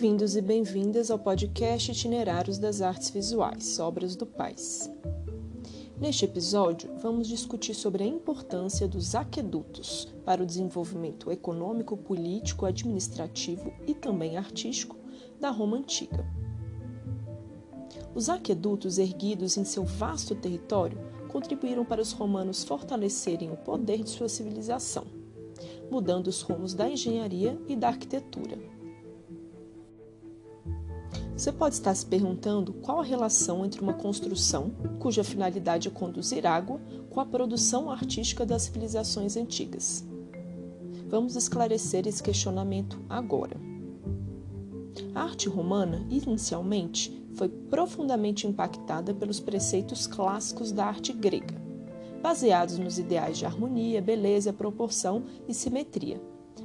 Bem-vindos e bem-vindas ao podcast Itinerários das Artes Visuais, Obras do Pais. Neste episódio, vamos discutir sobre a importância dos aquedutos para o desenvolvimento econômico, político, administrativo e também artístico da Roma Antiga. Os aquedutos erguidos em seu vasto território contribuíram para os romanos fortalecerem o poder de sua civilização, mudando os rumos da engenharia e da arquitetura. Você pode estar se perguntando qual a relação entre uma construção, cuja finalidade é conduzir água, com a produção artística das civilizações antigas. Vamos esclarecer esse questionamento agora. A arte romana, inicialmente, foi profundamente impactada pelos preceitos clássicos da arte grega, baseados nos ideais de harmonia, beleza, proporção e simetria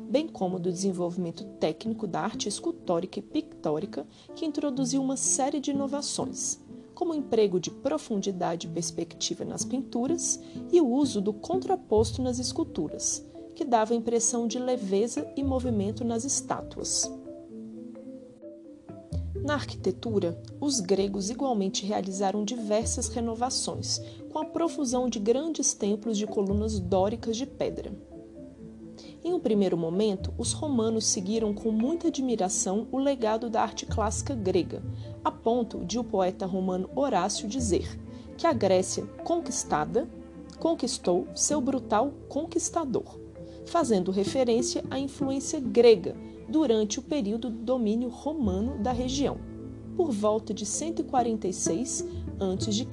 bem como do desenvolvimento técnico da arte escultórica e pictórica, que introduziu uma série de inovações, como o emprego de profundidade e perspectiva nas pinturas e o uso do contraposto nas esculturas, que dava a impressão de leveza e movimento nas estátuas. Na arquitetura, os gregos igualmente realizaram diversas renovações, com a profusão de grandes templos de colunas dóricas de pedra. Em um primeiro momento, os romanos seguiram com muita admiração o legado da arte clássica grega, a ponto de o poeta romano Horácio dizer que a Grécia conquistada conquistou seu brutal conquistador, fazendo referência à influência grega durante o período do domínio romano da região, por volta de 146 a.C.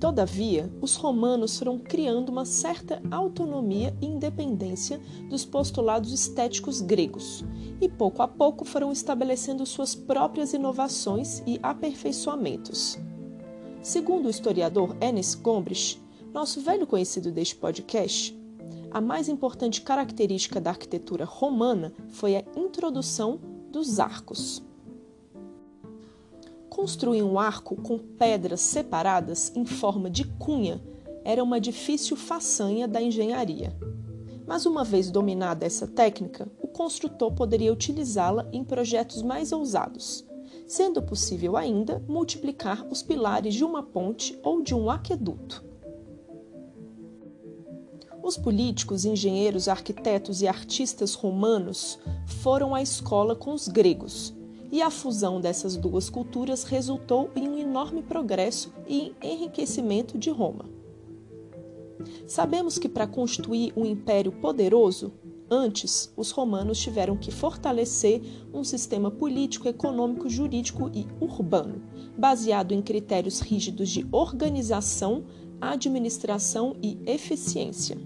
Todavia, os romanos foram criando uma certa autonomia e independência dos postulados estéticos gregos, e pouco a pouco foram estabelecendo suas próprias inovações e aperfeiçoamentos. Segundo o historiador Ernest Gombrich, nosso velho conhecido deste podcast, a mais importante característica da arquitetura romana foi a introdução dos arcos. Construir um arco com pedras separadas em forma de cunha era uma difícil façanha da engenharia. Mas uma vez dominada essa técnica, o construtor poderia utilizá-la em projetos mais ousados, sendo possível ainda multiplicar os pilares de uma ponte ou de um aqueduto. Os políticos, engenheiros, arquitetos e artistas romanos foram à escola com os gregos e a fusão dessas duas culturas resultou em um enorme progresso e enriquecimento de Roma. Sabemos que para construir um império poderoso, antes os romanos tiveram que fortalecer um sistema político, econômico, jurídico e urbano, baseado em critérios rígidos de organização, administração e eficiência.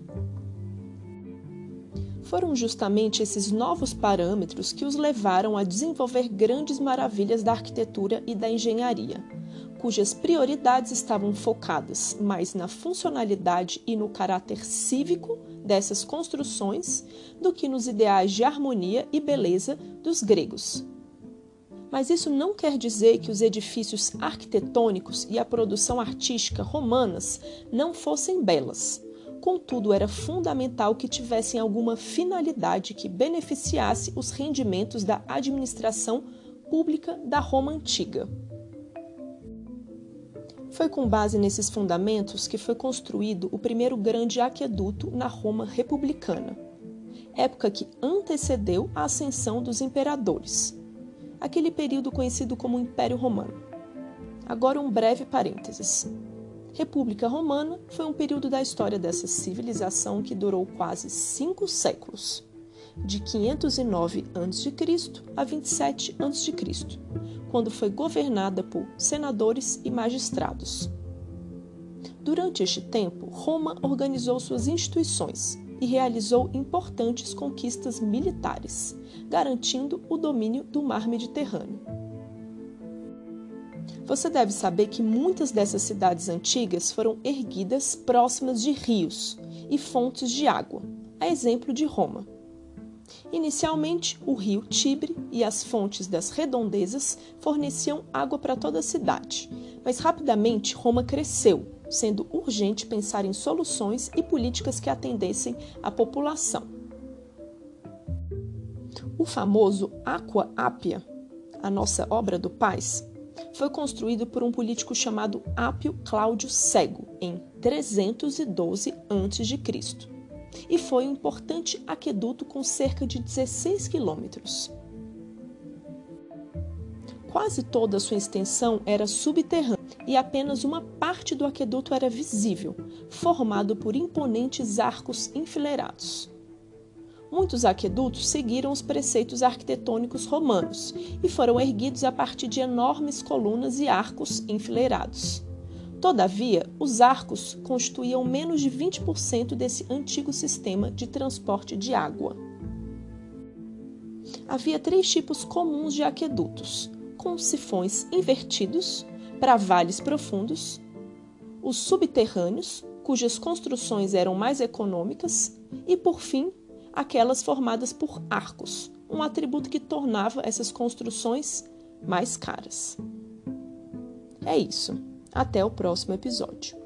Foram justamente esses novos parâmetros que os levaram a desenvolver grandes maravilhas da arquitetura e da engenharia, cujas prioridades estavam focadas mais na funcionalidade e no caráter cívico dessas construções do que nos ideais de harmonia e beleza dos gregos. Mas isso não quer dizer que os edifícios arquitetônicos e a produção artística romanas não fossem belas contudo, era fundamental que tivessem alguma finalidade que beneficiasse os rendimentos da administração pública da Roma antiga. Foi com base nesses fundamentos que foi construído o primeiro grande aqueduto na Roma republicana, época que antecedeu a ascensão dos imperadores, aquele período conhecido como Império Romano. Agora um breve parênteses. República Romana foi um período da história dessa civilização que durou quase cinco séculos, de 509 a.C. a 27 a.C., quando foi governada por senadores e magistrados. Durante este tempo, Roma organizou suas instituições e realizou importantes conquistas militares, garantindo o domínio do mar Mediterrâneo. Você deve saber que muitas dessas cidades antigas foram erguidas próximas de rios e fontes de água, a exemplo de Roma. Inicialmente, o rio Tibre e as fontes das redondezas forneciam água para toda a cidade, mas rapidamente Roma cresceu, sendo urgente pensar em soluções e políticas que atendessem à população. O famoso Aqua Appia, a nossa obra do Paz, foi construído por um político chamado Apio Cláudio Cego em 312 a.C. e foi um importante aqueduto com cerca de 16 quilômetros. Quase toda a sua extensão era subterrânea e apenas uma parte do aqueduto era visível, formado por imponentes arcos enfileirados. Muitos aquedutos seguiram os preceitos arquitetônicos romanos e foram erguidos a partir de enormes colunas e arcos enfileirados. Todavia, os arcos constituíam menos de 20% desse antigo sistema de transporte de água. Havia três tipos comuns de aquedutos: com sifões invertidos, para vales profundos, os subterrâneos, cujas construções eram mais econômicas, e, por fim, aquelas formadas por arcos, um atributo que tornava essas construções mais caras. É isso. Até o próximo episódio.